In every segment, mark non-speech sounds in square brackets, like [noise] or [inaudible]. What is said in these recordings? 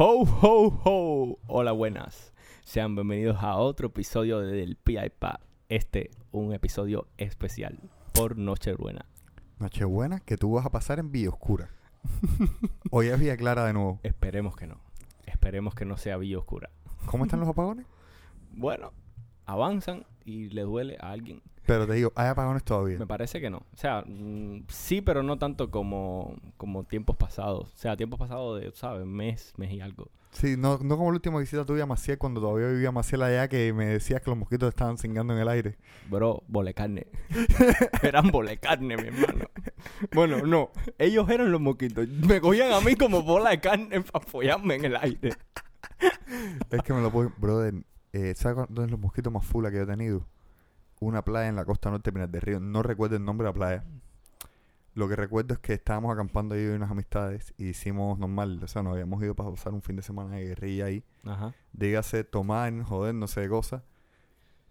Ho, ho, ho. Hola, buenas. Sean bienvenidos a otro episodio del PI Pa. Este, un episodio especial por Nochebuena. Nochebuena que tú vas a pasar en Villa Oscura. [laughs] Hoy es Villa Clara de nuevo. Esperemos que no. Esperemos que no sea Villa Oscura. ¿Cómo están los apagones? Bueno, avanzan y le duele a alguien. Pero te digo, hay apagones todavía. Me parece que no. O sea, mm, sí, pero no tanto como, como tiempos pasados. O sea, tiempos pasados de, ¿sabes? Mes, mes y algo. Sí, no, no como la última visita tuya a Maciel cuando todavía vivía Maciel allá que me decías que los mosquitos estaban cingando en el aire. Bro, bole carne. [laughs] eran bole carne, mi hermano. Bueno, no. Ellos eran los mosquitos. Me cogían a mí como bola de carne para apoyarme en el aire. Es que me lo puedo... Brother, eh, ¿sabes dónde es los mosquitos más fula que yo he tenido? Una playa en la costa norte de Pinar del Río. No recuerdo el nombre de la playa. Lo que recuerdo es que estábamos acampando ahí unas amistades y hicimos normal. O sea, nos habíamos ido para pasar un fin de semana de guerrilla ahí. Ajá. dígase tomar, joder, no sé de cosas.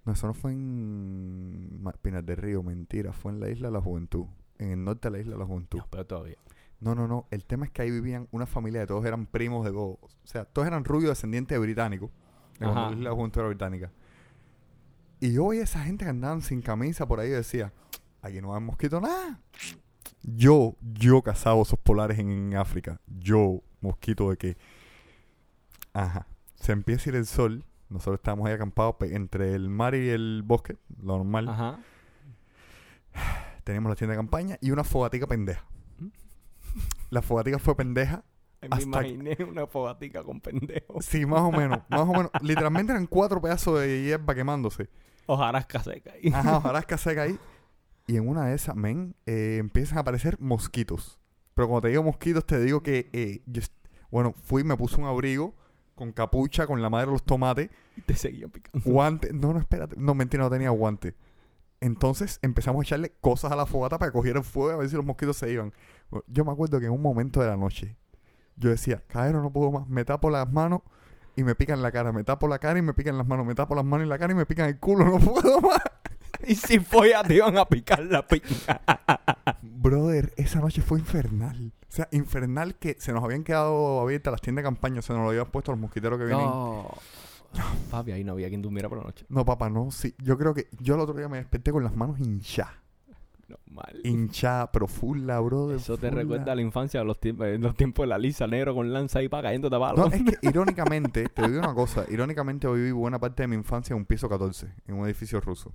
No, eso no fue en Pinar del Río, mentira, fue en la isla de la Juventud, en el norte de la isla de la Juventud. No, pero todavía. No, no, no, el tema es que ahí vivían una familia de todos eran primos de todos, o sea, todos eran rubios descendientes de británicos, de cuando Ajá. la era británica. Y yo veía esa gente que andaban sin camisa por ahí y decía, aquí no hay mosquito nada. Yo, yo cazaba osos polares en, en África. Yo, mosquito de que... Ajá. Se empieza a ir el sol. Nosotros estábamos ahí acampados entre el mar y el bosque, lo normal. Ajá. Teníamos la tienda de campaña y una fogatica pendeja. La fogatica fue pendeja. Me Hasta- imaginé [laughs] una fogatica con pendejos. Sí, más o menos. Más o menos. Literalmente eran cuatro pedazos de hierba quemándose. Hojarasca seca ahí. Ajá, [laughs] hojarasca seca ahí. Y en una de esas, men, eh, empiezan a aparecer mosquitos. Pero cuando te digo mosquitos, te digo que, eh, yo bueno, fui, me puse un abrigo con capucha, con la madre de los tomates, Te seguían picando. guante. No, no, espérate. No, mentira, no tenía guante. Entonces empezamos a echarle cosas a la fogata para que cogieran fuego a ver si los mosquitos se iban. Yo me acuerdo que en un momento de la noche, yo decía, caero, no puedo más. Me tapo las manos y me pican la cara. Me tapo la cara y me pican las manos. Me tapo las manos y la cara y me pican el culo. [laughs] No puedo más. Y si follas te iban a picar la piña. Brother, esa noche fue infernal. O sea, infernal que se nos habían quedado abiertas las tiendas de campaña. Se nos lo habían puesto los mosquiteros que vienen. No. Papi, ahí no había quien durmiera por la noche. No, papá, no. Sí, yo creo que yo el otro día me desperté con las manos hinchadas. Normal. Hinchadas, pero full la, brother. Eso te recuerda a la infancia, los tiempos, en los tiempos de la lisa, negro con lanza ahí para cayendo No, tapado. es que [laughs] irónicamente, te digo una cosa. Irónicamente, hoy viví buena parte de mi infancia en un piso 14, en un edificio ruso.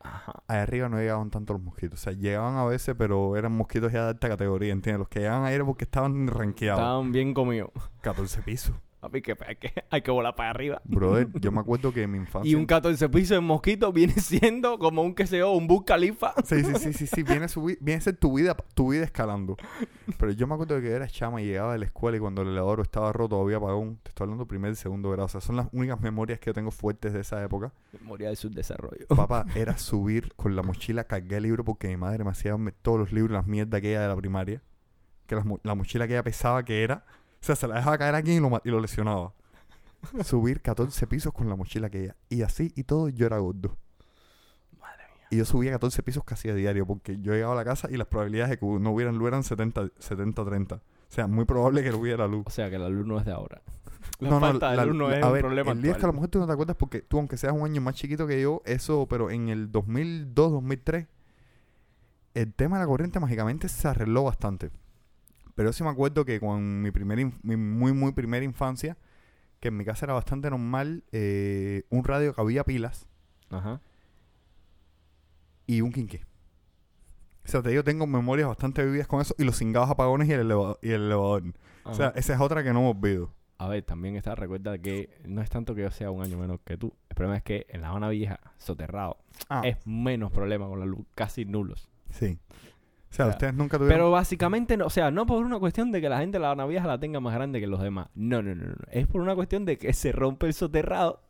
Ajá. Ahí arriba no llegaban tanto los mosquitos. O sea, llegaban a veces, pero eran mosquitos ya de alta categoría, ¿entiendes? Los que llegaban ahí era porque estaban rankeados. Estaban bien comidos. 14 pisos. Papi, que hay que, [laughs] hay que volar para arriba. Brother, [laughs] yo me acuerdo que en mi infancia. Y un 14 piso de mosquito viene [laughs] siendo como un que se un bus califa. Sí, sí, sí, sí, sí. Viene a, subir, viene a ser tu vida, tu vida escalando. Pero yo me acuerdo que era chama y llegaba de la escuela y cuando el elevador estaba roto había apagón. Te estoy hablando primer y segundo grado. O sea, son las únicas memorias que yo tengo fuertes de esa época. Memoria del subdesarrollo. Papá, era subir con la mochila, cargar el libro porque mi madre me hacía todos los libros, las mierdas aquella de la primaria. Que la mochila que ella pesaba que era. O sea, se la dejaba caer aquí y lo, y lo lesionaba. [laughs] Subir 14 pisos con la mochila que ella. Y así y todo, yo era gordo. Madre mía. Y yo subía 14 pisos casi a diario porque yo llegaba a la casa y las probabilidades de que no hubieran luz eran 70 70-30. O sea, muy probable que no hubiera luz. O sea que la luz no es de ahora. La No, no, falta de la- luz no es a un ver, problema El día es que a lo mejor tú no te acuerdas porque tú, aunque seas un año más chiquito que yo, eso, pero en el 2002, 2003, el tema de la corriente mágicamente se arregló bastante. Pero yo sí me acuerdo que con mi, primer inf- mi muy, muy primera infancia, que en mi casa era bastante normal, eh, un radio que había pilas Ajá. y un quinqué. O sea, te digo, tengo memorias bastante vividas con eso y los cingados apagones y el, eleva- y el elevador. O sea, esa es otra que no me olvido. A ver, también está, recuerda que no es tanto que yo sea un año menos que tú. El problema es que en La Habana Vieja, soterrado, Ah, es menos problema con la luz, casi nulos. sí. O sea, O sea, ustedes nunca tuvieron... Pero básicamente, no, o sea, no por una cuestión de que la gente La Habana Vieja la tenga más grande que los demás. No, no, no, no. Es por una cuestión de que se rompe el soterrado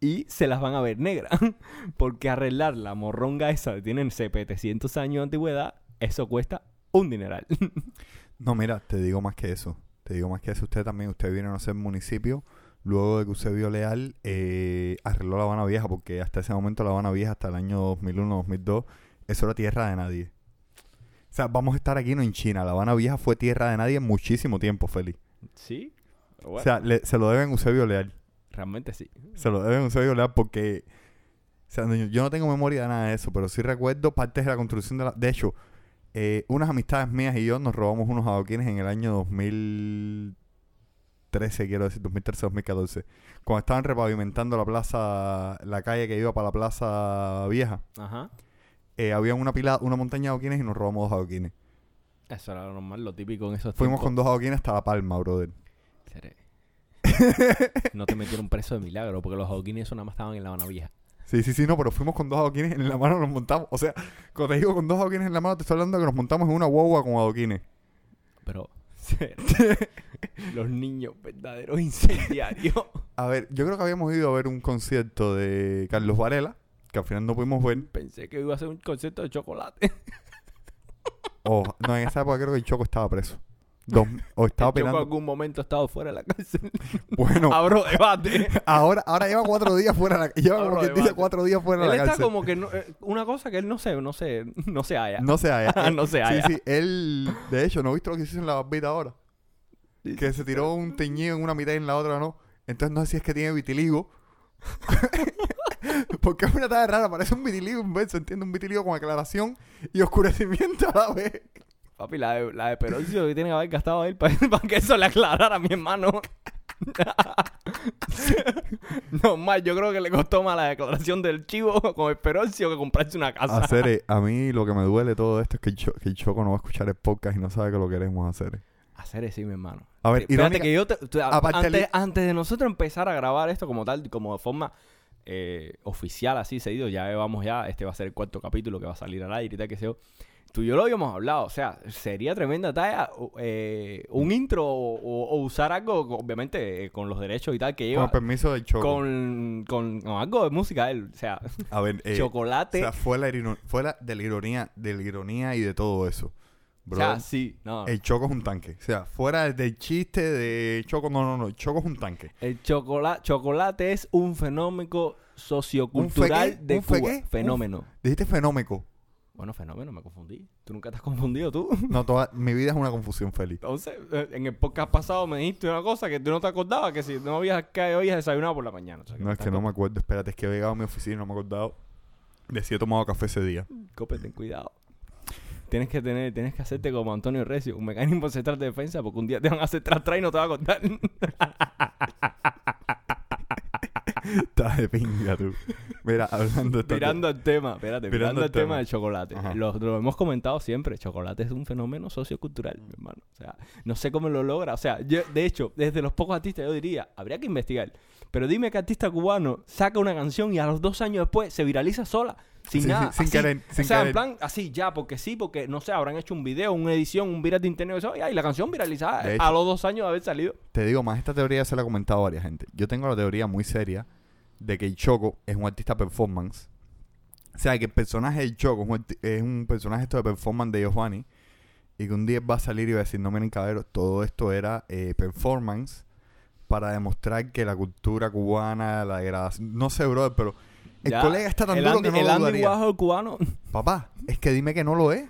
y se las van a ver negras. [laughs] Porque arreglar la morronga esa que tienen 700 años de antigüedad, eso cuesta un dineral. [laughs] No, mira, te digo más que eso. Te digo más que eso. Usted también, usted vino a ser municipio. Luego de que usted vio Leal, eh, arregló La Habana Vieja, porque hasta ese momento La Habana Vieja, hasta el año 2001, 2002, eso era tierra de nadie. O sea, vamos a estar aquí no en China. La Habana Vieja fue tierra de nadie muchísimo tiempo, Feli. ¿Sí? Bueno, O sea, le- se lo deben a Eusebio Leal. realmente sí. Se lo deben a Eusebio Leal porque... O sea, yo no tengo memoria de nada de eso, pero sí recuerdo partes de la construcción de la... De hecho, eh, unas amistades mías y yo nos robamos unos adoquines en el año 2013, quiero decir, 2013-2014. Cuando estaban repavimentando la plaza, la calle que iba para la plaza vieja, Ajá. Eh, había una pila, una montaña de adoquines y nos robamos dos adoquines. Eso era lo normal, lo típico en esos Fuimos con dos adoquines hasta La Palma, brother. Seré. no te metieron preso de milagro porque los adoquines eso nada más estaban en la Habana Vieja. Sí, sí, sí, no, pero fuimos con dos adoquines en la mano, nos montamos. O sea, cuando te digo con dos adoquines en la mano, te estoy hablando de que nos montamos en una guagua con adoquines. Pero [laughs] los niños verdaderos incendiarios. A ver, yo creo que habíamos ido a ver un concierto de Carlos Varela, que al final no pudimos ver. Pensé que iba a ser un concepto de chocolate. [laughs] O, no, en esa época creo que el Choco estaba preso. Dos- o [laughs] estaba Yo en algún momento he estado fuera de la cárcel. [laughs] Bueno, Abro debate. ahora, ahora lleva cuatro días fuera de la Lleva como Abro quien dice debate. cuatro días fuera de Él la está cárcel. como que no- eh, una cosa que él no se, no se, no se halla. No se halla. No se halla. Sí, sí, él, de hecho, ¿no viste lo que hizo en la barbita ahora? Que se tiró un teñido en una mitad y en la otra no. Entonces no sé si es que tiene vitiligo. [laughs] Porque es una tarde rara, parece un vitiligo inverso, entiende un vitiligo con aclaración y oscurecimiento a la vez. Papi, la de, la de que tiene que haber gastado él para, [laughs] para que eso le aclarara a mi hermano. [laughs] no, más, yo creo que le costó más la declaración del chivo con el que comprarse una casa. Hacer, a mí lo que me duele todo esto es que el, Cho- que el Choco no va a escuchar el podcast y no sabe que lo queremos hacer. Hacer eso, mi hermano. A ver, Espérate irónica- que yo te- antes, antes de nosotros empezar a grabar esto como tal, como de forma eh, oficial, así seguido, ya vamos ya, este va a ser el cuarto capítulo que va a salir al aire y tal que sea. Tú y yo lo habíamos hablado, o sea, sería tremenda talla o- eh, un intro o, o- o usar algo, obviamente, eh, con los derechos y tal que con lleva, el permiso del Choco. con, con, con algo de música él, o sea, A ver, eh, [laughs] o chocolate, sea, fue la, fue la de la ironía, de la ironía y de todo eso. O sea, sí, no. el Choco es un tanque. O sea, fuera del chiste de Choco, no, no, no. El Choco es un tanque. El chocolate, chocolate es un fenómeno sociocultural ¿Un de ¿Un Cuba. Fenómeno. Dijiste fenómeno. Bueno, fenómeno, me confundí. ¿Tú nunca te has confundido tú? No, toda mi vida es una confusión feliz. Entonces, eh, en el podcast pasado me dijiste una cosa que tú no te acordabas, que si no habías que habías desayunado por la mañana. O sea, No, es que no me acuerdo. Espérate, es que he llegado a mi oficina y no me he acordado de si he tomado café ese día. Cope, ten cuidado. Tienes que tener, tienes que hacerte como Antonio Recio, un mecanismo central de defensa, porque un día te van a hacer tras tras y no te va a contar. [laughs] Estás de pinga tú. Mira, hablando de Mirando al tema, espérate, Mirando al tema del chocolate. Lo hemos comentado siempre, chocolate es un fenómeno sociocultural, mi hermano. O sea, no sé cómo lo logra. O sea, yo, de hecho, desde los pocos artistas yo diría, habría que investigar. Pero dime que artista cubano saca una canción y a los dos años después se viraliza sola, sin Sí, nada. sí, sin así. querer, sin o sea, querer. en plan, así, ya, porque sí, porque, no sé, habrán hecho un video, una edición, un viral de internet, eso, y la canción viralizada a los dos años de haber salido. Te digo más, esta teoría se la he comentado a varias gente. Yo tengo la teoría muy seria de que el Choco es un artista performance. O sea, que el personaje del Choco es un, personaje esto de performance de Giovanni. Y que un día va a salir y va a decir, no miren caballeros, todo esto era eh, performance para demostrar que la cultura cubana, la degradación... No sé, brother, pero el Ya, colega está tan el duro Andy, que no el lo Andy dudaría. Warhol cubano [laughs] Papá, es que dime que no lo es.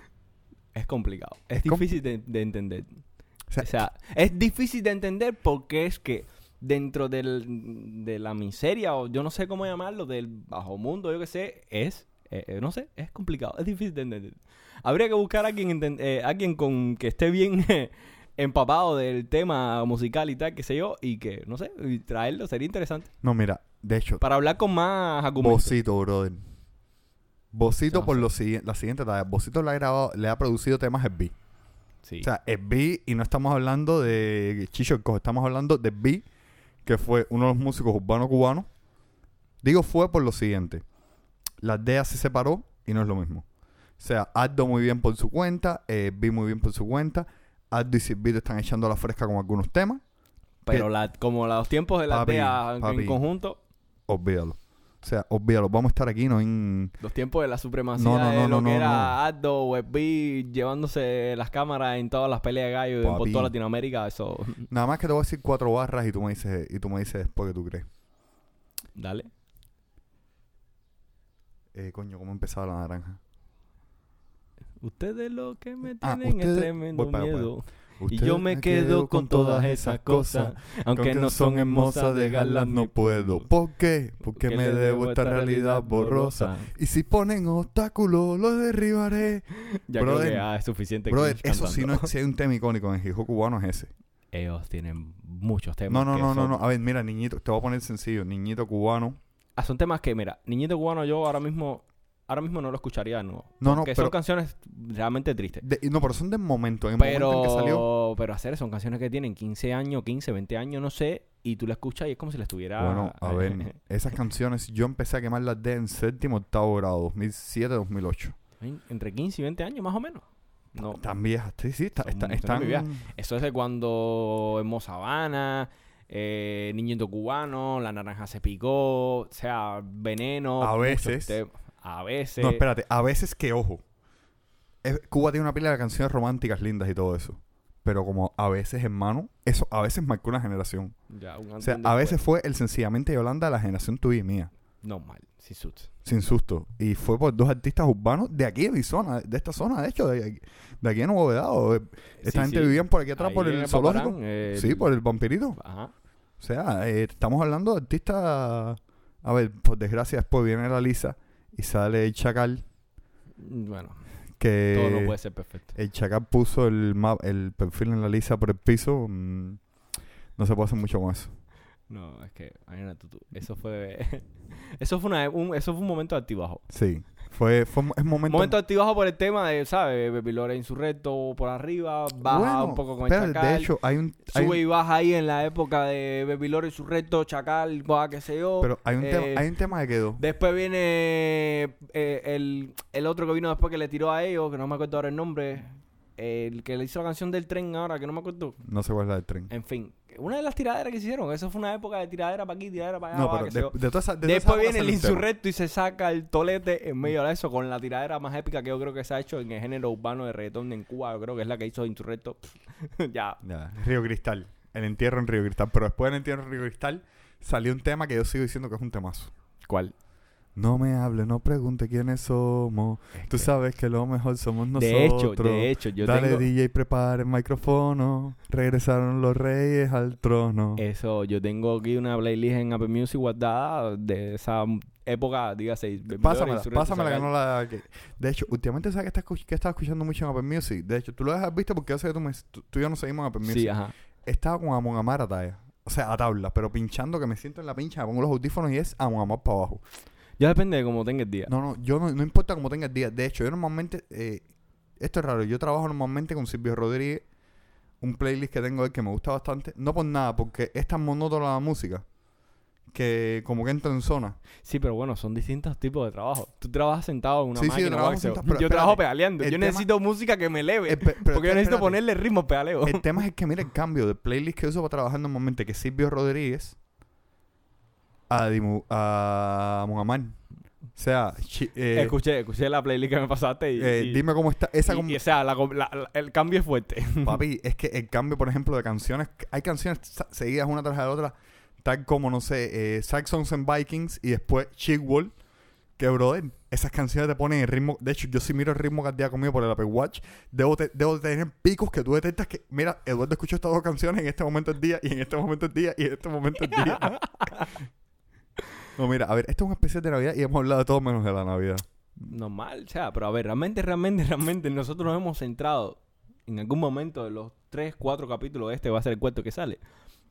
es complicado. Es, Es com- difícil de, de entender. O sea, O sea, es difícil de entender porque es que dentro del, de la miseria, o yo no sé cómo llamarlo, del bajo mundo, yo qué sé, es, eh, eh, no sé, es complicado, es difícil de entender. Habría que buscar a alguien, enten- eh, alguien con que esté bien eh, [laughs] empapado del tema musical y tal, qué sé yo, y que, no sé, y traerlo sería interesante. no, mira, de hecho, Para hablar con más argumentos. Bocito, brother. Bocito No por lo siguiente, la siguiente talla. Bocito le ha grabado, le ha producido temas B. Sí. O sea, B y no estamos hablando de Chicho estamos hablando de B, que fue uno de los músicos urbanos cubanos. Digo fue por lo siguiente. La aldea se separó y no es lo mismo. O sea, Aldo muy bien por su cuenta, eh, B muy bien por su cuenta. Aldo y Silvito están echando la fresca con algunos temas. Pero la, como los tiempos de la Papi, aldea en papi. conjunto, Olvídalo. O sea, olvídalo. Vamos a estar aquí, no en... Los tiempos de la supremacía No, no, de no, lo no, que no, era no. Aldo, WebB, llevándose las cámaras en todas las peleas de gallo en- por Papi. toda Latinoamérica, eso... [laughs] Nada más que te voy a decir cuatro barras y tú me dices, y tú me dices después que tú crees. Dale. Eh, coño, ¿cómo empezaba la naranja? Ustedes lo que me Ah, tienen es ustedes- tremendo voy para allá, Y yo me quedo con todas esas cosas, aunque no son hermosas, dejarlas no puedo. ¿Por qué? Porque me debo esta realidad borrosa. Y si ponen obstáculos, los derribaré. [laughs] Ya Brother, creo que es suficiente. Brother, eso sí, no, si hay un tema icónico en el hip hop cubano es ese. Ellos tienen muchos temas. No, no, no, no, no. A ver, mira, niñito, te voy a poner sencillo. Niñito cubano. Ah, son temas que, mira, Niñito Cubano yo ahora mismo, ahora mismo no lo escucharía de nuevo. No, no, porque pero- son canciones realmente tristes. De- no, pero son del momento. En el momento en que salió. Pero, pero hacer son canciones que tienen 15 años, 15, 20 años, no sé, y tú la escuchas y es como si la estuviera... Bueno, a ver, [laughs] esas canciones yo empecé a quemarlas de en séptimo, octavo grado, 2007, 2008. Entre 15 y 20 años, más o menos. No, Tan viejas, sí, sí, está, están... muy viejas. eso es de cuando Hermosa Habana, eh, Niñito Cubano, La Naranja se picó, o sea, Veneno. A veces. A veces. No, espérate, a veces que, ojo, es- Cuba tiene una pila de canciones románticas lindas y todo eso. Pero como a veces, hermano, eso a veces marcó una generación. Ya, un O sea, a veces fue el sencillamente Yolanda de la generación tuya y mía. Normal, sin suits. Sin susto. Y fue por dos artistas urbanos de aquí, de mi zona, de esta zona, de hecho, de aquí, de aquí en Nuevo Vedado. Esta Sí, gente sí. vivían por aquí atrás, Ahí por en el zoológico. Paparán, el- Sí, por el vampirito. Ajá. O sea, eh, estamos hablando de artistas. A ver, por desgracia, después viene la Lisa y sale el Chacal. Bueno, Que todo no puede ser perfecto. el Chacal puso el, map, el perfil en la Lisa por el piso. mm, no se puede hacer mucho con eso. No, es que, eso fue... [laughs] eso fue una, un, eso fue un momento de altibajo. Sí. Fue, fue es Un momento. momento de altibajo por el tema de, ¿sabes? Baby Lore insurrecto por arriba, baja Bueno, un poco con el espérate, Chacal. De hecho, hay un. hay Sube un- y baja ahí en la época de Baby Lore insurrecto, Chacal, baja, qué sé yo. pero hay un, eh, tema, hay un tema que quedó. Después viene eh, el, el otro que vino después que le tiró a ellos, que no me acuerdo ahora el nombre. El que le hizo la canción del tren ahora, que no me acuerdo. No sé cuál es la del tren. En fin, una de las tiraderas que hicieron. Eso fue una época de tiradera para aquí, tiradera para allá. No, va, pero qué sé de, yo. de toda esa- de toda esa Después viene el insurrecto y se saca el tolete en medio de eso con la tiradera más épica que yo creo que se ha hecho en el género urbano de reggaetón en Cuba. Yo creo que es la que hizo insurrecto. [laughs] ya. Ya, Río Cristal. El entierro en Río Cristal. Pero después del entierro en Río Cristal salió un tema que yo sigo diciendo que es un temazo. ¿Cuál? No me hable, no pregunte quiénes somos. Tú sabes que lo mejor somos nosotros. De hecho, de hecho, yo Dale tengo... DJ, prepara el micrófono. Regresaron los reyes al trono. Eso, yo tengo aquí una playlist en Apple Music guardada de esa época, dígase. Pásamela, pásamela que no la... que- De hecho, últimamente sabes que, estás que escuchando mucho en Apple Music. De hecho, tú lo has visto porque yo sé que tú, me- tú, tú y yo no seguimos en Apple Music. Sí, ajá. Estaba con Amon Amar a talla. O sea, a tabla, pero pinchando que me siento en la pincha, me pongo los audífonos y es Amon Amar para abajo. Ya depende de cómo tenga el día. No, no, yo no, no importa cómo tenga el día. De hecho, yo normalmente, eh, esto es raro, yo trabajo normalmente con Silvio Rodríguez, un playlist que tengo él que me gusta bastante. No por nada, porque es tan monótona la música que como que entro en zona. Sí, pero bueno, son distintos tipos de trabajo. Tú trabajas sentado en una Sí, sí, yo máquina. trabajo sentado, yo pero espérate, trabajo pedaleando. Yo tema- necesito música que me eleve. Eh, pe- porque yo necesito ponerle ritmo al pedaleo. El tema es que mira el cambio de playlist que uso para trabajar normalmente, que Silvio Rodríguez a, Dimu, a Monamar. O sea, eh, escuché, escuché la playlist que me pasaste y... eh, y- dime cómo está esa y- com- y, o sea, la com- la- la- el cambio es fuerte. [laughs] Papi, es que el cambio, por ejemplo, de canciones, hay canciones seguidas una tras la otra, tal como, no sé, eh, Saxons and Vikings y después Chick Wall, que, brother, esas canciones te ponen el ritmo. De hecho, yo si miro el ritmo cardíaco mío por el Apple Watch, debo, te- debo tener picos que tú detectas que, mira, Eduardo escuchó estas dos canciones en este momento del día, y en este momento del día, y en este momento del día. [laughs] no, mira, a ver, esto es un especial de Navidad y hemos hablado de todo menos de la Navidad. Normal, o sea, pero a ver, realmente, realmente, realmente nosotros nos hemos centrado en algún momento de los 3, 4 capítulos, este va a ser el cuarto que sale.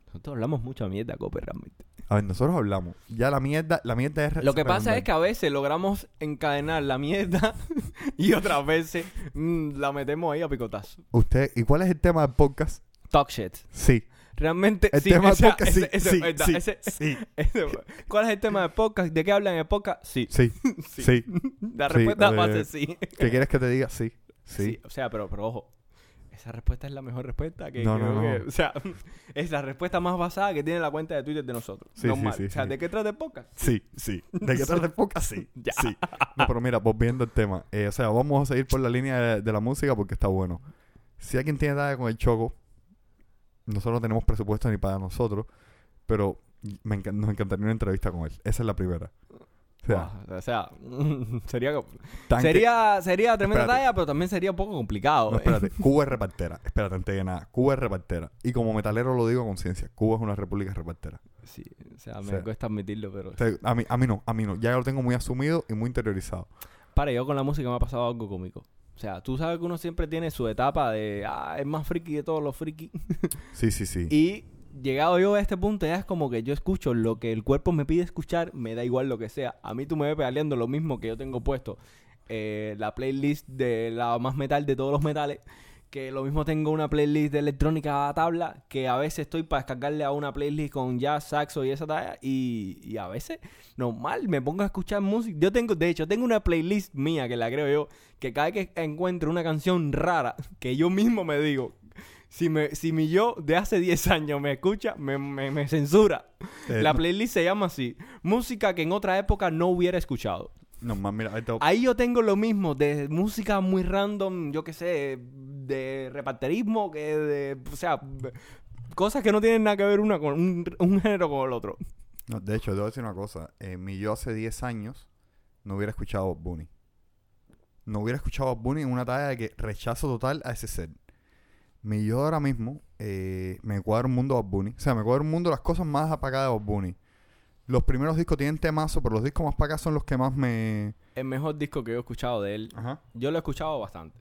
Nosotros hablamos mucha mierda, Cope, realmente. A ver, nosotros hablamos. Ya la mierda, la mierda es... Lo que pasa redundante. es que a veces logramos encadenar la mierda [laughs] y otras veces mm, la metemos ahí a picotazo. Usted, ¿y cuál es el tema del podcast? Talk shit. Sí. Realmente, El sí, tema del podcast, sí, ese- sí, verdad, sí, ese- sí, [laughs] ese- ¿Cuál es el tema del podcast? ¿De qué hablan en podcast? Sí. sí, [laughs] Sí. La respuesta va a eh, ser sí. ¿Qué quieres que te diga? Sí, sí. O sea, pero, pero ojo. Esa respuesta es la mejor respuesta que No, no, que- no. O sea, [laughs] es la respuesta más basada que tiene la cuenta de Twitter de nosotros. Sí, sí, Normal. sí, o sea. ¿de qué trata el podcast? Sí, sí. ¿De qué trata el podcast? Sí, Ya. sí. No, pero mira, volviendo al tema. eh, o sea, vamos a seguir por la línea de, de la música porque está bueno. Si alguien tiene dada con el choco, nosotros no tenemos presupuesto ni para nosotros, pero me encan- nos encantaría una entrevista con él. Esa es la primera. O sea, O sea, [laughs] sería, sería, sería tremenda Espérate. talla, pero también sería un poco complicado. No, ¿eh? espérate. [laughs] Cuba es repartera. Espérate, antes de nada. Cuba es repartera. Y como metalero lo digo a conciencia. Cuba es una república repartera. Sí, o sea, me sea, cuesta admitirlo, pero... O sea, a, mí, a mí no, a mí no. Ya lo tengo muy asumido y muy interiorizado. Para, yo con la música me ha pasado algo cómico. O sea, tú sabes que uno siempre tiene su etapa de, ah, es más friki de todos los friki. [laughs] Sí, sí, sí. y llegado yo a este punto, ya es como que yo escucho lo que el cuerpo me pide escuchar, me da igual lo que sea. A mí tú me ves pedaleando lo mismo que yo tengo puesto. eh, la playlist de la más metal de todos los metales. Que lo mismo tengo una playlist de electrónica a tabla. Que a veces estoy para descargarle a una playlist con jazz, saxo y esa talla. Y, y a veces, normal, me pongo a escuchar música. Yo tengo, de hecho, tengo una playlist mía que la creo yo. Que cada vez que encuentro una canción rara, que yo mismo me digo. Si, me, si mi yo de hace 10 años me escucha, me, me- me censura. Eh, La playlist se llama así. Música que en otra época no hubiera escuchado. No, más, mira, ahí te- Ahí yo tengo lo mismo, de música muy random, yo qué sé, de reparterismo, que de... O sea, cosas que no tienen nada que ver una con un, un género con el otro. no, de hecho, te voy a decir una cosa. Eh, mi yo hace 10 años no hubiera escuchado Bob Bunny. No hubiera escuchado Bob Bunny en una talla de que rechazo total a ese ser. Mi yo ahora mismo eh, me cuadra un mundo de Bob Bunny. O sea, me cuadra un mundo las cosas más apagadas de Bob Bunny. Los primeros discos tienen temazo, pero los discos más para acá son los que más me... El mejor disco que yo he escuchado de él, Ajá. yo lo he escuchado bastante.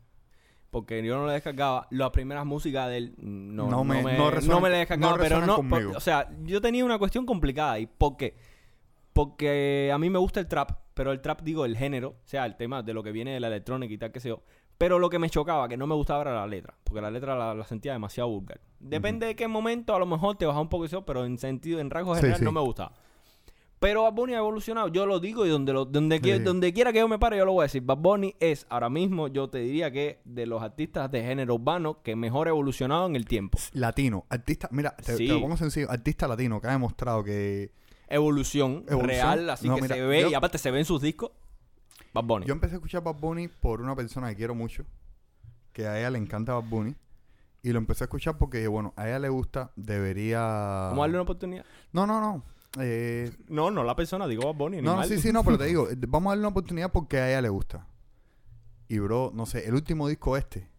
Porque yo no le descargaba. Las primeras músicas de él no, No no me- me, no no me le descargaba. pero no. o sea, yo tenía una cuestión complicada. ¿Y por qué? Porque a mí me gusta el trap. Pero el trap, digo, el género. O sea, el tema de lo que viene de la electrónica y tal, que sé yo. Pero lo que me chocaba, que no me gustaba era la letra. Porque la letra la, la sentía demasiado vulgar. Depende de qué momento, a lo mejor te baja un poco eso. Pero en sentido, en rasgos Sí, general, sí. no me gustaba. Pero Bad Bunny ha evolucionado, yo lo digo y donde, lo, donde, qui- Sí. donde quiera que yo me pare, yo lo voy a decir. Bad Bunny es ahora mismo, yo te diría que de los artistas de género urbano que mejor ha evolucionado en el tiempo. Latino. Artista... Mira, te, Sí. te lo pongo sencillo. Artista latino que ha demostrado que... Evolución, Evolución. real, así No, que mira, se ve, yo- y aparte se ve en sus discos. Bad Bunny. Yo empecé a escuchar Bad Bunny por una persona que quiero mucho, que a ella le encanta Bad Bunny. Y lo empecé a escuchar porque bueno, a ella le gusta, debería... ¿Cómo darle una oportunidad? No, no, no. Eh, No, no la persona, digo Bad Bunny. no, sí, sí, no, pero te digo, [laughs] vamos a darle una oportunidad porque a ella le gusta. Y bro, no sé, el último disco este,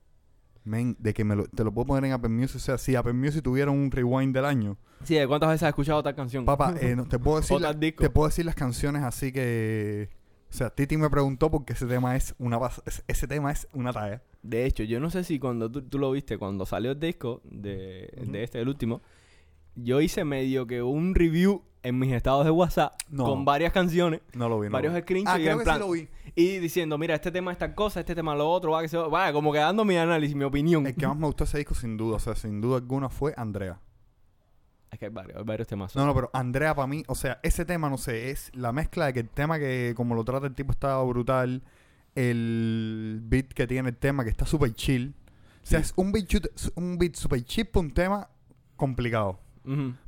men, de que me lo, te lo puedo poner en Apple Music, o sea, si Apple Music tuviera un rewind del año, Sí, ¿de cuántas veces has escuchado tal canción? papá, eh, no, te puedo [laughs] decir, la- te puedo decir las canciones así que, o sea, Titi me preguntó porque ese tema es una, ese- tema es una talla. De hecho, yo no sé si cuando tú, tú lo viste, cuando salió el disco de, de este, el último, yo hice medio que un review en mis estados de WhatsApp No. con varias canciones, No lo vi. no varios lo vi. screenshots Ah, y creo en que plan, sí lo vi. y diciendo, mira, este tema es esta cosa, este tema lo otro, va, que se va, vaya, como que dando mi análisis, mi opinión. El que más me gustó ese disco, sin duda, o sea, sin duda alguna fue Andrea. Es que hay varios, hay varios temas. No, no, pero Andrea para mí, o sea, ese tema, no sé, es la mezcla de que el tema que como lo trata el tipo está brutal, el beat que tiene el tema que está súper chill. O sea, Sí. es un beat, un beat súper chill para un tema complicado.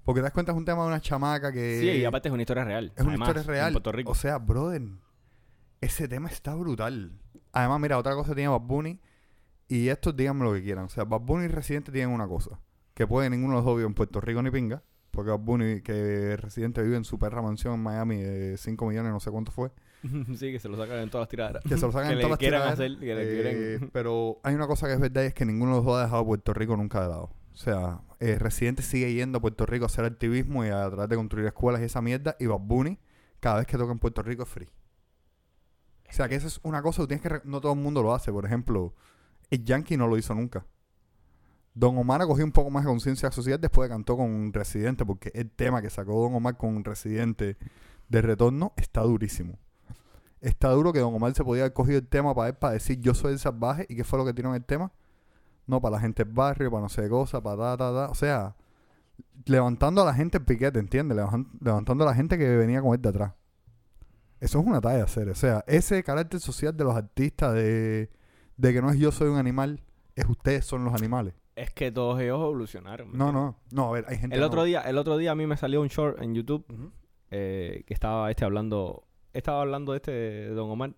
Porque te das cuenta es un tema de una chamaca que... Sí, y aparte es una historia real. Es una además, historia real. En Puerto Rico. O sea, brother, ese tema está brutal. Además, mira, otra cosa tiene Bad Bunny. Y estos díganme lo que quieran. O sea, Bad Bunny y Residente tienen una cosa. Que puede ninguno de los dos vive en Puerto Rico ni pinga. Porque Bad Bunny, que Residente vive en su perra mansión en Miami de 5 millones, no sé cuánto fue. [laughs] sí, que se lo sacan en todas las tiraderas. Que se lo sacan que en todas las tiraderas. hacer, que le Eh, quieren... Pero hay una cosa que es verdad y es que ninguno de los dos ha dejado Puerto Rico nunca de lado. O sea, eh, Residente sigue yendo a Puerto Rico a hacer activismo y a tratar de construir escuelas y esa mierda. Y Bad Bunny, cada vez que toca en Puerto Rico es free. O sea, que esa es una cosa que tienes que... No todo el mundo lo hace. Por ejemplo, el Yankee no lo hizo nunca. Don Omar cogió un poco más de conciencia social después de cantó con Residente, porque el tema que sacó Don Omar con Residente de retorno está durísimo. Está duro que Don Omar se podía haber cogido el tema para él, para decir yo soy el salvaje y qué fue lo que tiró en el tema. No, para la gente del barrio, para no sé qué cosa, para ta, ta, ta. O sea, levantando a la gente el piquete, ¿entiendes? Levan- Levantando a la gente que venía con él de atrás. Eso es una talla hacer. O sea, ese carácter social de los artistas, de, de que no es yo soy un animal, es ustedes son los animales. Es que todos ellos evolucionaron. ¿me No, no. No, a ver, hay gente El otro día, el otro día a mí me salió un short en YouTube eh, que estaba este hablando, estaba hablando de este de Don Omar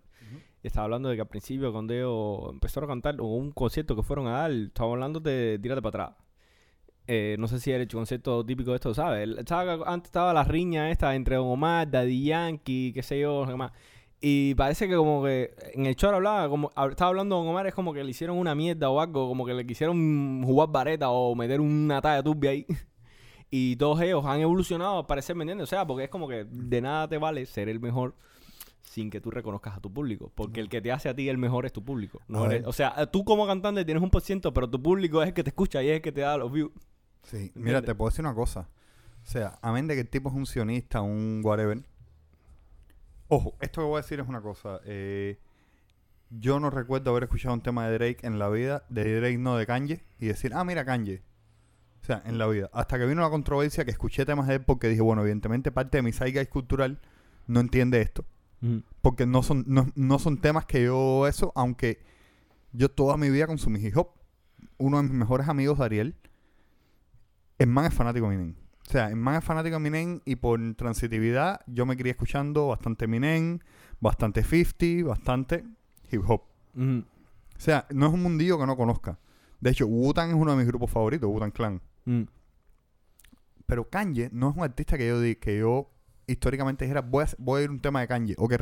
estaba hablando de que al principio cuando ellos empezaron a cantar o un concierto que fueron a dar, estaba hablando de tírate para atrás. eh, no sé si el concepto típico de esto, ¿sabes? El- ¿sabes que Antes estaba la riña esta entre Don Omar, Daddy Yankee, qué sé yo, qué más. Y parece que como que en el show hablaba, como estaba hablando Don Omar, es como que le hicieron una mierda o algo, como que le quisieron jugar vareta o meter una talla turbia ahí. [laughs] Y todos ellos han evolucionado, al parecer, ¿me entiendes? O sea, porque es como que de nada te vale ser el mejor sin que tú reconozcas a tu público. Porque el que te hace a ti el mejor es tu público. No eres- o sea, tú como cantante tienes un por ciento, pero tu público es el que te escucha y es el que te da los views. Sí, mira, te puedo decir una cosa. O sea, amén de que el tipo es un sionista, un whatever. Ojo, esto que voy a decir es una cosa. eh, yo no recuerdo haber escuchado un tema de Drake en la vida, de Drake no de Kanye, y decir, ah, mira Kanye. O sea, en la vida. Hasta que vino la controversia que escuché temas de él porque dije, bueno, evidentemente parte de mi zeitgeist cultural no entiende esto. Porque no son, no, no son temas que yo eso, aunque yo toda mi vida consumí hip hop. Uno de mis mejores amigos, Dariel, el man es fanático de Eminem. O sea, el man es fanático de Eminem y por transitividad yo me crié escuchando bastante Eminem, bastante 50, bastante hip hop. O sea, no es un mundillo que no conozca. De hecho, Wu-Tang es uno de mis grupos favoritos, Wu-Tang Clan. Mm. Pero Kanye no es un artista que yo que yo históricamente dijera, voy a, voy a ir un tema de Kanye, o que,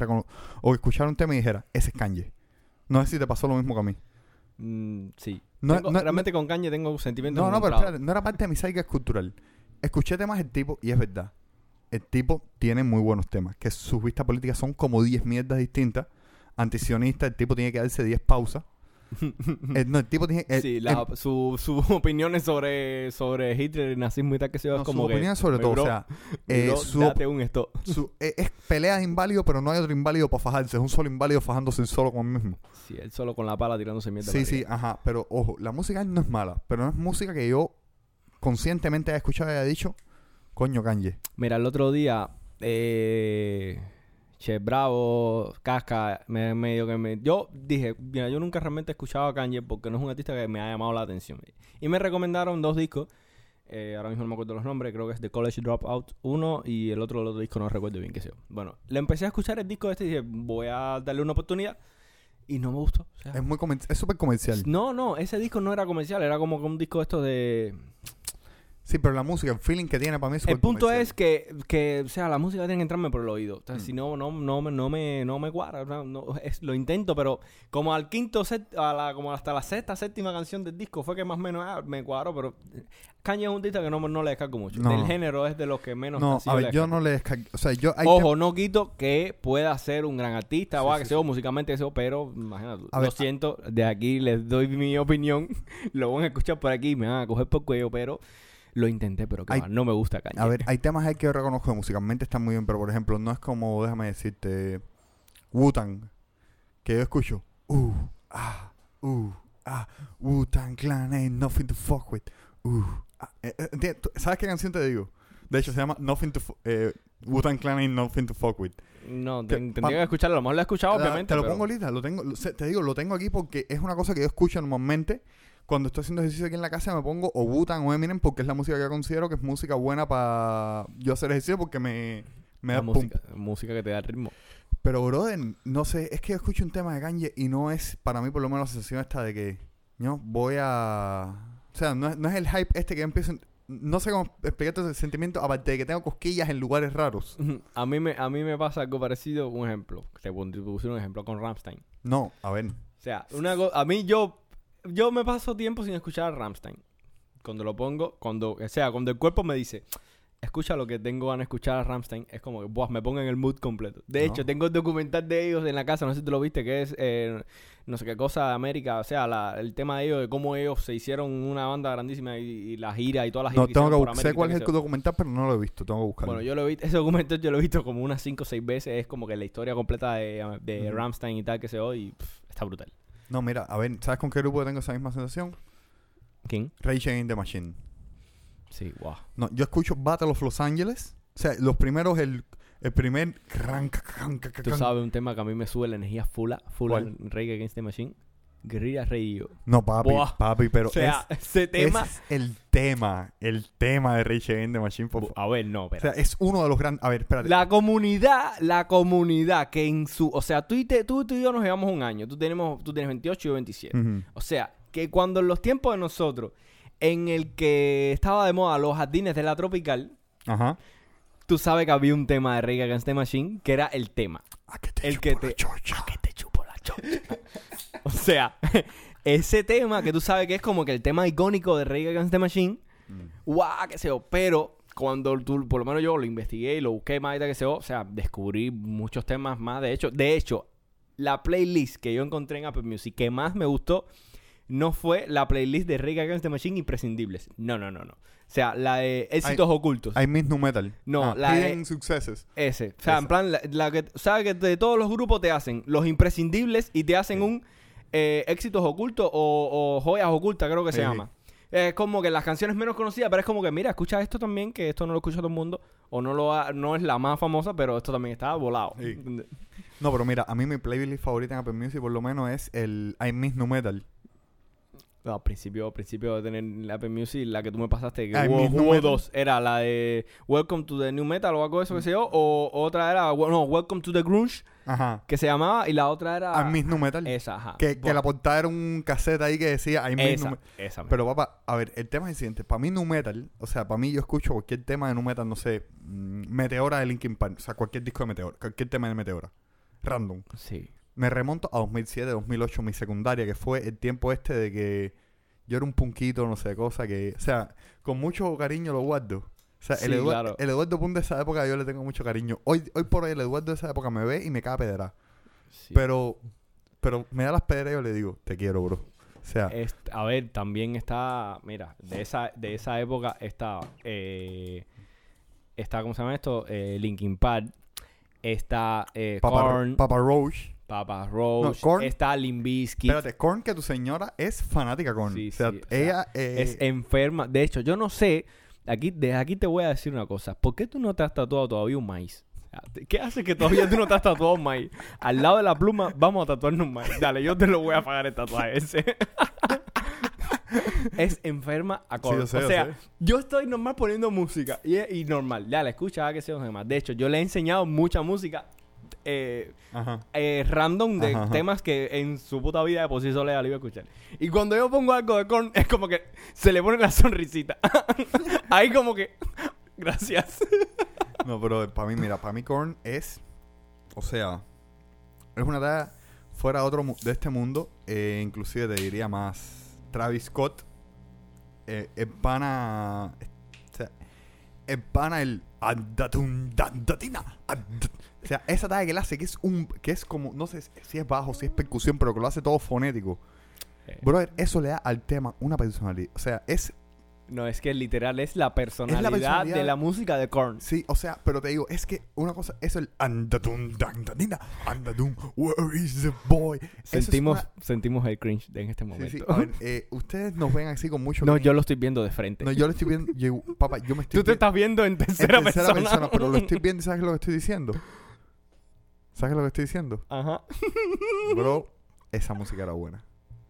o que escuchar un tema y dijera, ese es Kanye. No sé si te pasó lo mismo que a mí. Mm, sí. No- Tengo- no- realmente con Kanye tengo sentimientos No, no, pero espérate, no era parte de mi psique cultural. Escuché temas del tipo, y es verdad. El tipo tiene muy buenos temas, que sus vistas políticas son como 10 mierdas distintas. Antisionista, el tipo tiene que darse 10 pausas. Eh, no, el tipo tiene... el- sí, su- sus [laughs] opiniones sobre, sobre Hitler, el nazismo y tal, que se no, es como sus opiniones sobre "Mi todo, bro, o sea, eh, bro, su, date un esto. [laughs] su- [laughs] eh, es pelea de inválido, pero no hay otro inválido para fajarse. Es un solo inválido fajándose solo con el mismo. Sí, él solo con la pala tirándose mierda. Sí, sí, ajá. Pero ojo, la música no es mala, pero no es música que yo conscientemente haya escuchado y haya dicho, coño, Kanye. Mira, el otro día, eh, Che Bravo, Casca, me, medio que me... Yo dije, mira, yo nunca realmente he escuchado a Kanye porque no es un artista que me ha llamado la atención. Y me recomendaron dos discos, eh, ahora mismo no me acuerdo los nombres, creo que es The College Dropout 1 y el otro, el otro disco no recuerdo bien qué sea. Bueno, le empecé a escuchar el disco este y dije, voy a darle una oportunidad y no me gustó. O sea, Es muy comen- es súper comercial. no, no, ese disco no era comercial, era como un disco esto de... Sí, pero la música, el feeling que tiene para mí es El punto comercial. es que, que, o sea, la música tiene que entrarme por el oído. Mm. si no, no, no, me- no me, no me cuadra. no, no, es- lo intento, pero como al quinto set, a la, como hasta la sexta, séptima canción del disco fue que más o menos ah, me cuadró, pero Kanye es un artista que no, no le descargo mucho. No. Del género es de los que menos No, a ver, yo descargo. no le descargué. O sea, yo. hay Ojo, no quito que pueda ser un gran artista Sí, o sí, que sea musicalmente eso, pero imagínate, A lo ver, siento, de aquí les doy mi opinión, [laughs] lo van a escuchar por aquí, me van a coger por cuello, pero lo intenté, pero que Hay- no me gusta Kanye. A ver, hay temas ahí que yo reconozco que musicalmente están muy bien, pero por ejemplo, no es como, déjame decirte, Wu-Tang, que yo escucho, uh, ah, uh, ah, Wu-Tang Clan ain't nothing to fuck with, uh, ah. Eh, eh, ¿Sabes qué canción te digo? De hecho, se llama Nothing to eh, Wu-Tang Clan ain't nothing to fuck with. No, Que- tendría que escucharlo. A lo mejor lo he escuchado, La- obviamente. Te lo pero- pongo ahorita, lo tengo, lo- te digo, lo tengo aquí porque es una cosa que yo escucho normalmente. Cuando estoy haciendo ejercicio aquí en la casa me pongo o Wu-Tang o Eminem porque es la música que yo considero que es música buena para yo hacer ejercicio porque me, me la da pum. música, música que te da ritmo. Pero, brother, no sé, es que yo escucho un tema de Kanye y no es, para mí por lo menos, la sensación esta de que, no, voy a... O sea, no es, no es el hype este que empiezo... No sé cómo explicarte ese sentimiento, aparte de que tengo cosquillas en lugares raros. A mí me, a mí me pasa algo parecido. Un ejemplo. Te puse un ejemplo con Ramstein. No, a ver. O sea, una a mí yo, yo me paso tiempo sin escuchar a Ramstein. Cuando lo pongo, cuando, o sea, cuando el cuerpo me dice, escucha lo que tengo de escuchar a Ramstein, es como que, buah, me pongo en el mood completo. De No. hecho, tengo el documental de ellos en la casa, no sé si tú lo viste, que es, eh, no sé qué cosa de América, o sea, la- el tema de ellos, de cómo ellos se hicieron una banda grandísima y, y la gira y todas las No, giras tengo que buscar. Sé cuál es el documental, pero no lo he visto. Tengo que buscarlo. Bueno, yo lo he visto, [laughs] ese documental yo lo he visto como unas 5 o 6 veces. Es como que la historia completa de, de. Ramstein y tal que se hoy está brutal. No, mira, a ver, ¿sabes con qué grupo tengo esa misma sensación? ¿Quién? Rage Against the Machine. Sí, wow. No, yo escucho Battle of Los Angeles. O sea, los primeros, el, el primer... Tú sabes un tema que a mí me sube la energía full, full Rage Against the Machine. Guerrilla Radio. No, papi, Buah. papi, pero o sea, es, ese tema. es el tema, el tema de Rage Against the Machine, por. A ver, no, O pero. sea, es uno de los grandes... A ver, espérate. La comunidad, la comunidad que en su. O sea, tú y, te- tú, tú y yo nos llevamos un año. Tú, tenemos, tú tienes 28 y yo 27. Ujú. O sea, que cuando en los tiempos de nosotros en el que estaba de moda los jardines de la tropical, Ajá. tú sabes que había un tema de Rage Against the Machine que era el tema. ¿A qué te El que te- chocha? te chupo la chocha. [laughs] o sea, [laughs] ese tema que tú sabes que es como que el tema icónico de Rage Against the Machine, Mm. guau, qué sé yo, pero cuando tú, por lo menos yo lo investigué y lo busqué más y yo, o sea, descubrí muchos temas más, de hecho, de hecho, la playlist que yo encontré en Apple Music que más me gustó no fue la playlist de Rage Against the Machine imprescindibles. No, no, no, no. O sea, la de éxitos ocultos. I miss nu metal. No, Ah, la de- Successes. Ese. O sea, en plan, la, la que, ¿sabes que de todos los grupos te hacen los imprescindibles y te hacen Sí. un eh, éxitos ocultos o, o joyas ocultas, creo que se Sí, llama. Es como que las canciones menos conocidas, pero es como que, mira, escucha esto también, que esto no lo escucha todo el mundo, o no lo ha- no es la más famosa, pero esto también está volado. No, pero mira, a mí mi playlist favorita en Apple Music por lo menos es el I miss nu metal. No, al principio, al principio de tener la Apple Music, la que tú me pasaste, que Ay, hubo, metal. dos. Era la de Welcome to the New Metal o algo de eso que sé yo, o otra era, no, Welcome to the Grunge, Ajá. que se llamaba, y la otra era... I miss nu metal. Esa, ajá. Que, la portada era un cassette ahí que decía I miss esa, metal. esa misma. Pero papá, a ver, el tema es el siguiente. Para mí nu metal, o sea, para mí yo escucho cualquier tema de nu metal, no sé, mm, Meteora de Linkin Park, o sea, cualquier disco de Meteora, cualquier tema de Meteora. Random. Sí. Me remonto a 2007, 2008, mi secundaria, que fue el tiempo este de que yo era un punquito, no sé, cosa que, o sea, con mucho cariño lo guardo. O sea, el, Sí, Eduard- claro. el Eduardo Pun de esa época yo le tengo mucho cariño. Hoy, hoy por hoy el Eduardo de esa época me ve y me cae a pedra. Sí. Pero, pero me da las pedras y yo le digo, te quiero, bro. O sea, Es- a ver, también está, mira, de esa, de esa época está, eh, está, ¿cómo se llama esto? Eh, Linkin Park, está eh, Papa, Korn, Papa Roach. Papa Roach, Korn- está Limp Bizkit, Espérate, Korn, que tu señora es fanática Korn. Sí, o sea, sí, o sea, ella... eh, es enferma. De hecho, yo no sé, aquí, desde aquí te voy a decir una cosa, ¿por qué tú no te has tatuado todavía un maíz? ¿Qué hace que todavía tú no te has tatuado un maíz? Al lado de la pluma, vamos a tatuarnos un maíz. Dale, yo te lo voy a pagar el tatuaje ese. [laughs] es enferma a Sí, Korn. yo sé, o sea, yo estoy normal poniendo música y, y normal. Dale, escucha a que sea demás. De hecho, yo le he enseñado mucha música eh, eh, random de Ajá, temas que en su puta vida de por sí sola le iba a escuchar. Y cuando yo pongo algo de Korn, [laughs] es como que se le pone la sonrisita. [laughs] Ahí como que, [laughs] gracias. No, pero para mí, mira, para mí Korn es... O sea, es una talla fuera de, otro, de este mundo. eh, inclusive te diría más Travis Scott. Eh, el pana... El pana el... O sea, esa talla que él hace, que es un... Que es como... No sé si es bajo, si es percusión, pero que lo hace todo fonético. Brother, eso le da al tema una personalidad. O sea, es No, es que literal es la personalidad, personalidad- de la música de Korn. Sí, o sea, pero te digo, es que una cosa es el andadun, dandadina, andadun, where is the boy? Sentimos, una- sentimos el cringe en este momento. sí, a ver, eh, ustedes nos ven así con mucho no, yo lo estoy viendo de frente. No, yo lo estoy viendo, yo- papá, yo me [laughs] estoy Tú te vi- estás viendo en en tercera, tercera persona. persona, pero lo estoy viendo y ¿sabes lo que estoy diciendo? [laughs] ¿Sabes lo que estoy diciendo? Ajá. Bro, esa música era buena.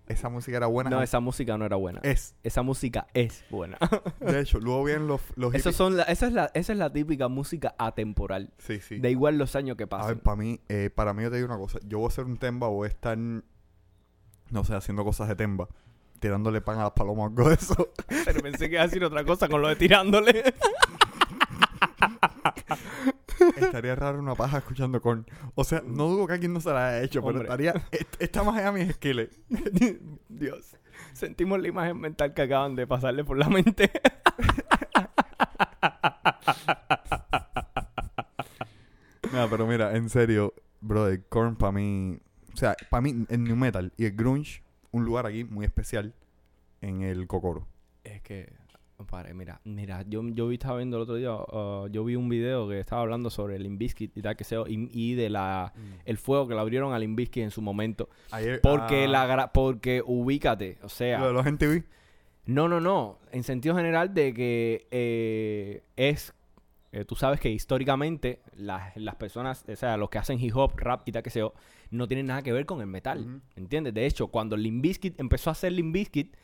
Esa música era buena. No, esa música no era buena. Es, Esa música es buena. [laughs] de hecho, luego vienen los, los Esos son la- esa, es la, esa es la típica música atemporal. Sí, sí. Da igual los años que A pasen. ver, para mí, eh, para mí yo te digo una cosa. Yo voy a hacer un temba, voy a estar, no sé, haciendo cosas de temba. Tirándole pan a las palomas o algo de eso. [laughs] Pero pensé que iba a decir otra cosa con lo de tirándole. [laughs] Estaría raro una paja escuchando con... O sea, no dudo que alguien no se la haya hecho, pero estaría... est- Está más allá de mis skills. [laughs] Dios. Sentimos la imagen mental que acaban de pasarle por la mente. [laughs] No, pero mira, en serio, brother, Korn para mí... O sea, para mí el New Metal y el Grunge, un lugar aquí muy especial en el Cocoro. Es que, compadre, mira, mira, yo, yo estaba viendo el otro día, uh, yo vi un video que estaba hablando sobre el Inviskit y tal que sea, y, y de la el fuego que le abrieron al Inviskit en su momento. Ayer, Porque ah, la porque ubícate, o sea, Lo de los NTV. no, no, no, en sentido general de que eh, es eh, tú sabes que históricamente las, las personas, o sea, los que hacen hip hop, rap y tal que sea, no tienen nada que ver con el metal. Ujú. ¿Entiendes? De hecho, cuando Limp Bizkit empezó a hacer Limp Bizkit,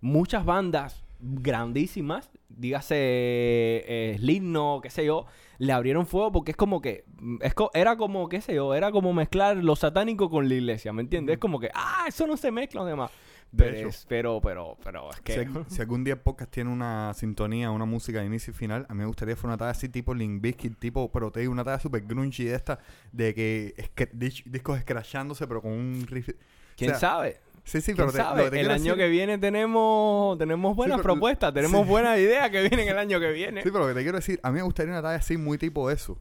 muchas bandas grandísimas, dígase eh, Slipknot, qué sé yo, le abrieron fuego porque es como que mm, es co- era como, qué sé yo, era como mezclar lo satánico con la iglesia, ¿me entiendes? Es como que, ah, eso no se mezcla, demás. De pero, hecho. pero, pero, pero, es que... Si, al- si algún día el podcast tiene una sintonía, una música de inicio y final, a mí me gustaría que fuera una talla así tipo Link Bizkit, tipo Protei, una talla super grungy de esta, de que discos escrachándose, pero con un riff. ¿Quién o sea, sabe? Sí, sí, ¿Quién pero te- lo sabe? que te el año decir- que viene tenemos, tenemos buenas pero- propuestas, tenemos sí. buenas ideas que vienen el año que viene. Sí, pero lo que te quiero decir, a mí me gustaría una talla así muy tipo eso.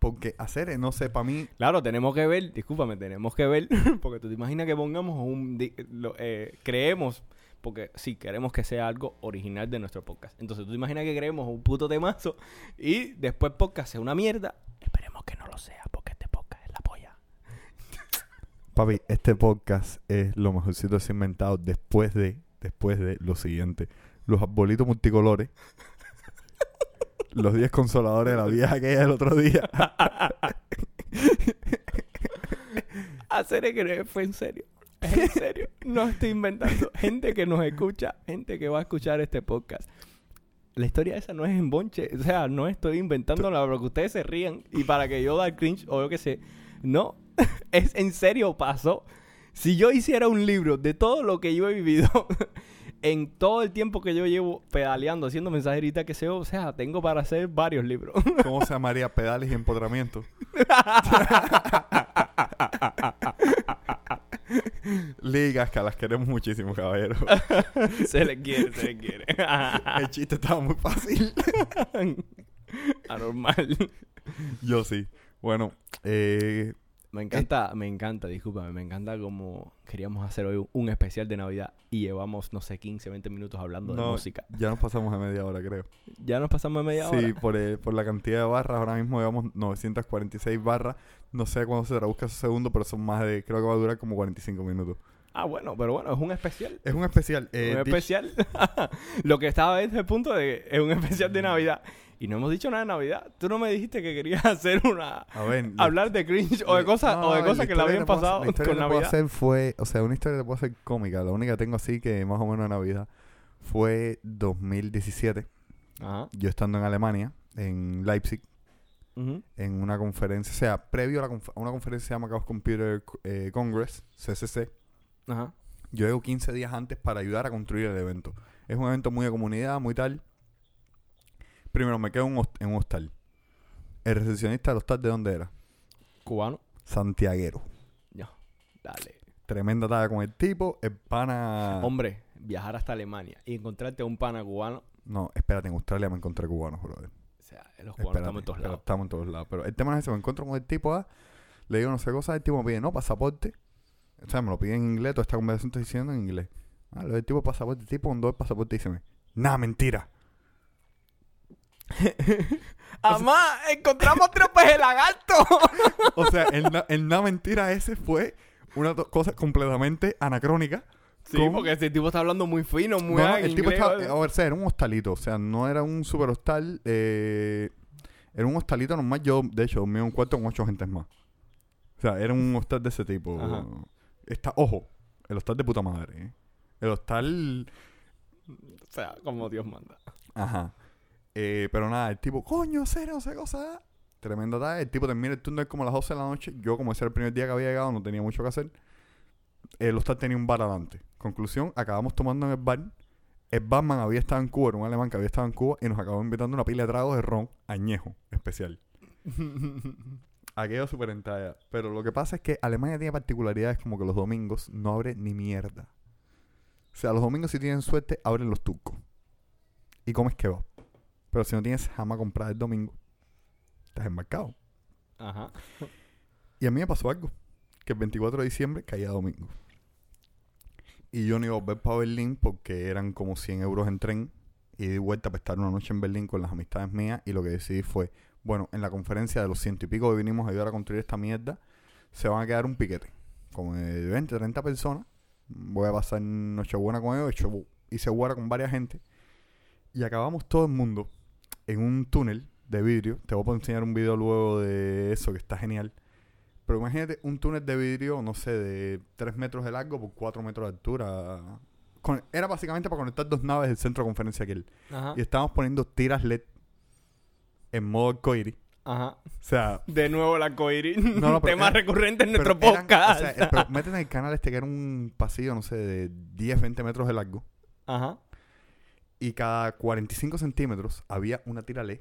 Porque hacer, eh, no sé, para mí, Claro, tenemos que ver, discúlpame, tenemos que ver, [laughs] porque tú te imaginas que pongamos un, lo- eh, creemos, porque sí, queremos que sea algo original de nuestro podcast. Entonces tú te imaginas que creemos un puto temazo y después podcast sea una mierda. Esperemos que no lo sea, porque este podcast es la polla. Papi, este podcast es lo mejorcito que se ha inventado después de, después de lo siguiente. Los arbolitos multicolores. los 10 consoladores de la vieja aquella del otro día. [laughs] Hacer que fue en serio. Es en serio. No estoy inventando. Gente que nos escucha, gente que va a escuchar este podcast. La historia esa no es en bonche. O sea, no estoy inventándola para que ustedes se rían y para que yo da cringe o yo qué sé. No. [laughs] Es en serio, pasó. Si yo hiciera un libro de todo lo que yo he vivido [laughs] en todo el tiempo que yo llevo pedaleando, haciendo mensajerita que sé, o sea, tengo para hacer varios libros. [laughs] ¿Cómo se llamaría? Pedales y empotramiento. Ligas que las queremos muchísimo, caballero. se le quiere, se le quiere. El chiste estaba muy fácil. Anormal. Yo sí. Bueno, eh, Me encanta, me encanta, discúlpame, me encanta como queríamos hacer hoy un especial de Navidad y llevamos, no sé, 15, 20 minutos hablando de música. ya nos pasamos a media hora, creo. Ya nos pasamos de media Sí, hora. por, el- por la cantidad de barras. Ahora mismo llevamos 946 barras. No sé cuándo se traduzca esos segundos, pero son más de. Creo que va a durar como 45 minutos. Ah, bueno, pero bueno, es un especial. Es un especial. eh, un especial. [laughs] Lo que estaba desde el punto de que es un especial de Navidad. Y no hemos dicho nada de Navidad. Tú no me dijiste que querías [laughs] hacer una... A ver. la- Hablar de cringe o de cosas, no, o de cosas que la historia habían puedo hacer- pasado La historia con que puedo Navidad. hacer fue. O sea, una historia que te puedo hacer cómica. La única que tengo así que más o menos de Navidad fue 2017. Ajá. Yo estando en Alemania, en Leipzig. ujú, en una conferencia, o sea, previo a, la conf- una conferencia que se llama Chaos Computer eh, Congress, CCC, Ajá. yo llego 15 días antes para ayudar a construir el evento. Es un evento muy de comunidad, muy tal. Primero me quedo en un, host- en un hostal. El recepcionista del hostal, ¿de dónde era? Cubano. Santiaguero. Ya. Dale. Tremenda talla con el tipo. El pana... Hombre, viajar hasta Alemania y encontrarte a un pana cubano. No, espérate, en Australia me encontré cubanos, brother. O sea, los cubanos Espérate, estamos en todos lados. Estamos en todos lados. Pero el tema no es ese. Me encuentro con el tipo A. Le digo no sé cosa. El tipo me pide, no, pasaporte. O sea, me lo pide en inglés. Toda esta conversación estoy diciendo en inglés. Ah, lo del tipo pasaporte. El tipo con dos pasaportes dice, nah, mentira. [laughs] ¡Amá! ¡Encontramos tropes de lagarto! [laughs] O sea, el, el mentira ese fue una cosa completamente anacrónica. Sí, porque este tipo está hablando muy fino, muy No, el tipo estaba, ¿vale? a ver, o sea, era un hostalito, o sea, no era un super hostal, eh, era un hostalito normal, yo de hecho dormía en un cuarto con ocho gentes más. O sea, era un hostal de ese tipo. Ajá. Está, ojo, el hostal de puta madre, ¿eh? El hostal, O sea, como Dios manda. ajá. Eh, pero nada, el tipo, coño, no sé cosa. Tremenda tarde, el tipo termina el turno como a las 12 de la noche, yo como ese era el primer día que había llegado, no tenía mucho que hacer. El hostal tenía un bar adelante. Conclusión, acabamos tomando en el bar. El barman había estado en Cuba, era un alemán que había estado en Cuba y nos acabó invitando una pila de tragos de ron añejo especial. [laughs] Aquello súper en talla. Pero lo que pasa es que Alemania tiene particularidades como que los domingos no abre ni mierda. O sea, los domingos si tienen suerte abren los turcos. Y comes kebab. Pero si no tienes jamás comprar el domingo, estás embarcado. Ajá. Y a mí me pasó algo. Que el 24 de diciembre caía domingo. Y yo no iba a volver para Berlín porque eran como 100 euros en tren. Y di vuelta para estar una noche en Berlín con las amistades mías. Y lo que decidí fue, bueno, en la conferencia de los ciento y pico que vinimos a ayudar a construir esta mierda, se van a quedar un piquete. Como de 20, 30 personas. Voy a pasar Nochebuena con ellos. hecho- Hice guara con varias gente. Y acabamos todo el mundo en un túnel de vidrio. Te voy a enseñar un video luego de eso que está genial. Pero imagínate un túnel de vidrio, no sé, de 3 metros de largo por 4 metros de altura. Con- era básicamente para conectar dos naves del centro de conferencia aquel. Ajá. Y estábamos poniendo tiras LED en modo arcoíris Ajá. O sea, [laughs] De nuevo el arcoíris. No, Tema recurrente en nuestro eran- podcast. o sea, el- pero [laughs] meten en el canal este que era un pasillo, no sé, de 10, 20 metros de largo. Ajá. Y cada 45 centímetros había una tira LED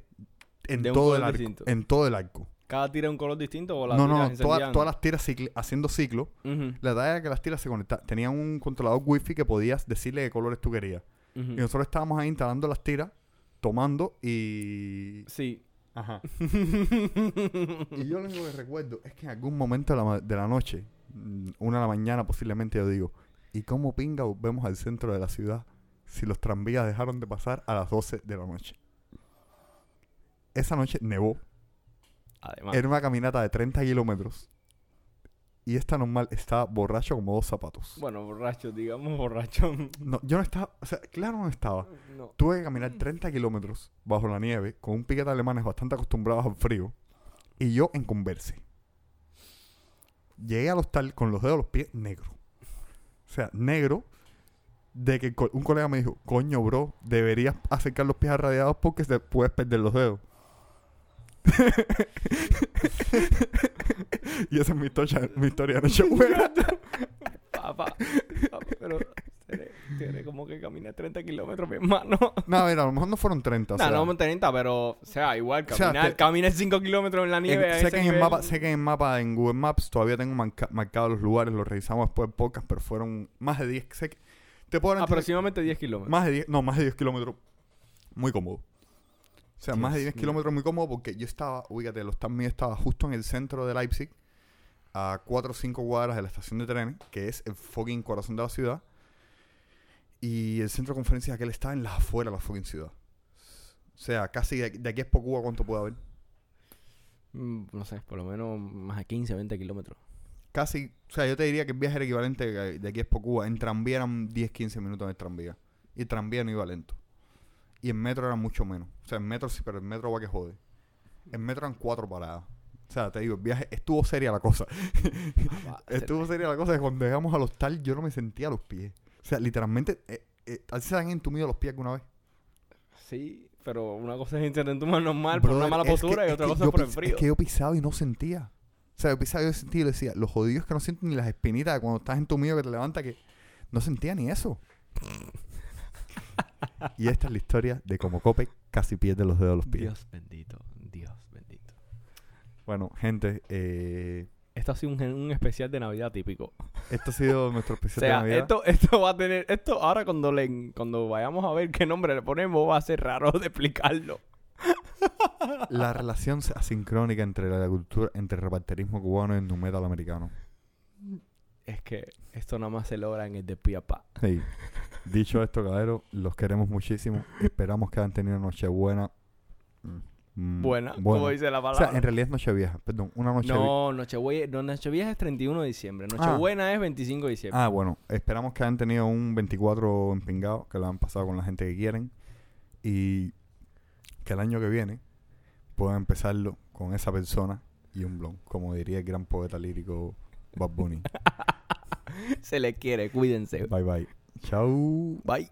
en De todo el arco. distinto. En todo el arco. Cada tira un color distinto o las No, no, no. toda- todas las tiras cicli- haciendo ciclo. La idea era que las tiras se conectaban. Tenían un controlador wifi que podías decirle qué colores tú querías. Y nosotros estábamos ahí instalando las tiras, tomando y... Sí. Ajá. [laughs] Y yo lo único que recuerdo es que en algún momento de la, de la noche, mm, una de la mañana posiblemente, yo digo, ¿y cómo pinga vemos al centro de la ciudad si los tranvías dejaron de pasar a las 12 de la noche? Esa noche nevó. Además. Era una caminata de 30 kilómetros. Y esta normal estaba borracho como dos zapatos. Bueno, borracho, digamos borracho. [laughs] No, yo no estaba, o sea, claro no estaba. no. Tuve que caminar 30 kilómetros bajo la nieve con un piquete alemanes bastante acostumbrados al frío y yo en Converse. Llegué al hostal con los dedos de los pies negros. O sea, negro de que un colega me dijo, coño, bro, deberías acercar los pies a radiados porque se puedes perder los dedos. [laughs] y esa es mi, historia mi historia de noche buena. [laughs] Papá, papá, pero tiene, como que caminar 30 kilómetros, mi hermano. No, a ver, a lo mejor no fueron 30. o no, sea, no 30, pero, o sea, igual, O sea, caminar, te- caminar 5 kilómetros en la En- nieve. a sé, ese que en mapa, sé que en el mapa en Google Maps todavía tengo marca- marcados los lugares, los revisamos después del podcast, pero fueron más de 10. Sé que, te puedo garantizar- Aproximadamente 10 kilómetros. más de 10, no, más de 10 kilómetros. Muy cómodo. O sea, más de Dios 10 mío. kilómetros muy cómodo porque yo estaba, ubícate, hostal mío estaba justo en el centro de Leipzig, a 4 o 5 cuadras de la estación de trenes, que es el fucking corazón de la ciudad. Y el centro de conferencias aquel estaba en las afueras de la fucking ciudad. O sea, casi de, de aquí a Cuba, ¿cuánto puede haber? Mm, No sé, por lo menos más de 15, 20 kilómetros. Casi, o sea, yo te diría que el viaje era equivalente de aquí a Cuba. En tranvía eran 10, 15 minutos en el tranvía. Y el tranvía no iba lento. Y en metro era mucho menos. O sea, en metro sí, pero en metro va que jode. En metro eran cuatro paradas. O sea, te digo, el viaje estuvo seria la cosa. [laughs] Papá, estuvo seria la cosa que cuando llegamos al hostal yo no me sentía a los pies. O sea, literalmente, eh, eh, ¿a ti se han entumido los pies alguna vez? Sí, pero una cosa es intentar tomar normal por una Brother, mala es que- postura y es otra cosa yo por el frío. Es que yo pisaba y no sentía. O sea, yo pisaba yo sentía y le decía, los jodidos que no sienten ni las espinitas de cuando estás entumido que te levanta, que no sentía ni eso. y esta es la historia de cómo Cope casi pierde los dedos de los pies. Dios bendito, Dios bendito. Bueno, gente, eh, Esto ha sido un, un especial de Navidad típico. esto ha sido nuestro [laughs] O especial de sea, Navidad. esto, esto va a tener, esto ahora cuando le, cuando vayamos a ver qué nombre le ponemos va a ser raro de explicarlo. La relación asincrónica entre la cultura, entre el reparterismo cubano y el nu metal americano. Es que esto nada más se logra en el de Piapá. Sí. Dicho esto, caballero, los queremos muchísimo. Esperamos que hayan tenido una noche buena. Mm, Buena, buena. como dice la O palabra. sea, en realidad es Nochevieja, perdón, una noche no, Nochevieja, no, Nochevieja es 31 de diciembre. Nochebuena es 25 de diciembre. Ah, bueno, esperamos que hayan tenido un 24 empingado, que lo han pasado con la gente que quieren y que el año que viene puedan empezarlo con esa persona y un blon, como diría el gran poeta lírico Bad Bunny. [laughs] Se le quiere, cuídense. bye bye. Chau. Bye.